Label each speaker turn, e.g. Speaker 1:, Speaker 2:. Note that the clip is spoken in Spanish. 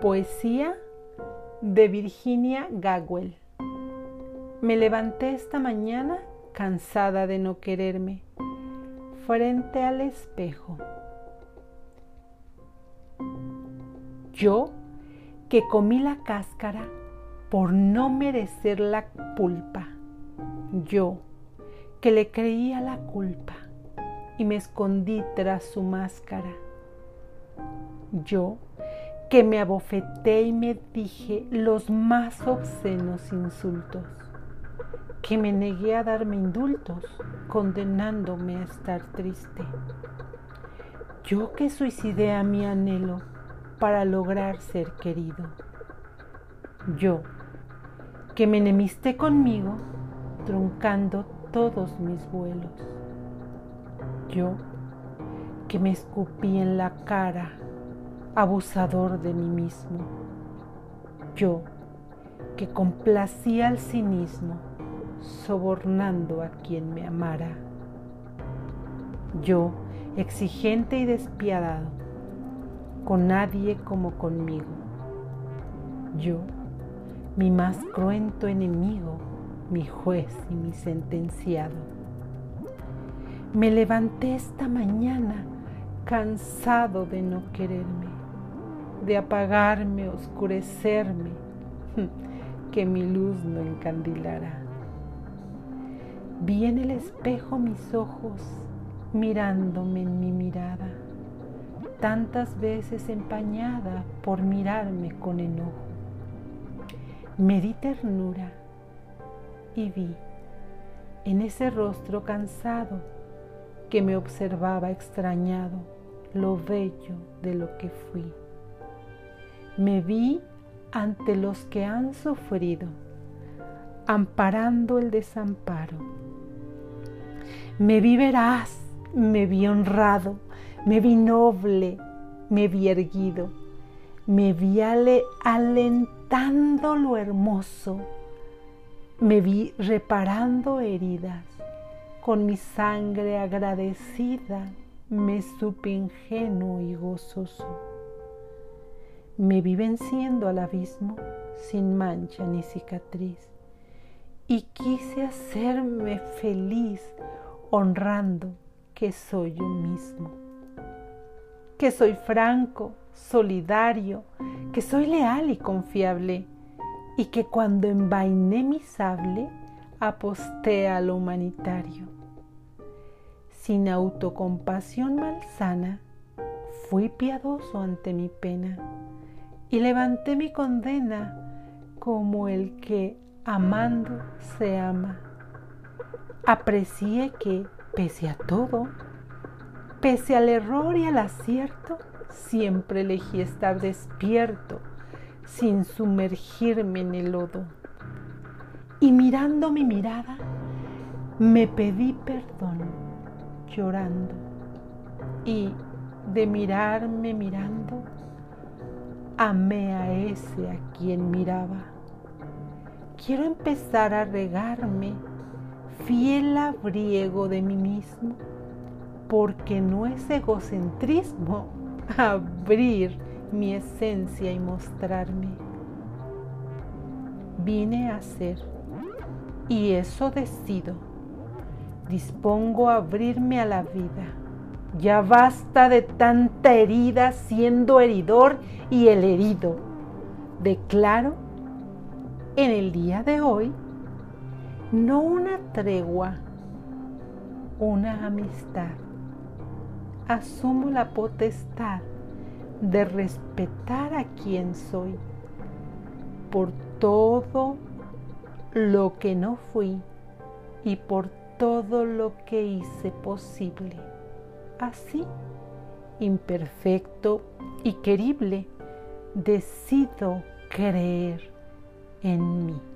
Speaker 1: Poesía de Virginia Gagwell. Me levanté esta mañana cansada de no quererme, frente al espejo. Yo que comí la cáscara por no merecer la pulpa. Yo que le creía la culpa y me escondí tras su máscara. Yo que me abofeté y me dije los más obscenos insultos, que me negué a darme indultos, condenándome a estar triste. Yo que suicidé a mi anhelo para lograr ser querido. Yo que me enemisté conmigo, truncando todos mis vuelos. Yo que me escupí en la cara abusador de mí mismo. Yo, que complacía al cinismo, sobornando a quien me amara. Yo, exigente y despiadado, con nadie como conmigo. Yo, mi más cruento enemigo, mi juez y mi sentenciado. Me levanté esta mañana cansado de no quererme de apagarme, oscurecerme, que mi luz no encandilara. Vi en el espejo mis ojos mirándome en mi mirada, tantas veces empañada por mirarme con enojo. Me di ternura y vi en ese rostro cansado que me observaba extrañado lo bello de lo que fui. Me vi ante los que han sufrido, amparando el desamparo. Me vi veraz, me vi honrado, me vi noble, me vi erguido, me vi alentando lo hermoso, me vi reparando heridas, con mi sangre agradecida me supe ingenuo y gozoso me vi venciendo al abismo sin mancha ni cicatriz y quise hacerme feliz honrando que soy yo mismo, que soy franco, solidario, que soy leal y confiable y que cuando envainé mi sable aposté a lo humanitario. Sin autocompasión malsana, fui piadoso ante mi pena y levanté mi condena como el que amando se ama. Aprecié que, pese a todo, pese al error y al acierto, siempre elegí estar despierto sin sumergirme en el lodo. Y mirando mi mirada, me pedí perdón llorando. Y de mirarme mirando, amé a ese a quien miraba. Quiero empezar a regarme fiel abriego de mí mismo, porque no es egocentrismo abrir mi esencia y mostrarme. Vine a ser y eso decido. Dispongo a abrirme a la vida ya basta de tanta herida siendo heridor y el herido. Declaro en el día de hoy no una tregua, una amistad. Asumo la potestad de respetar a quien soy por todo lo que no fui y por todo lo que hice posible así, imperfecto y querible, decido creer en mí.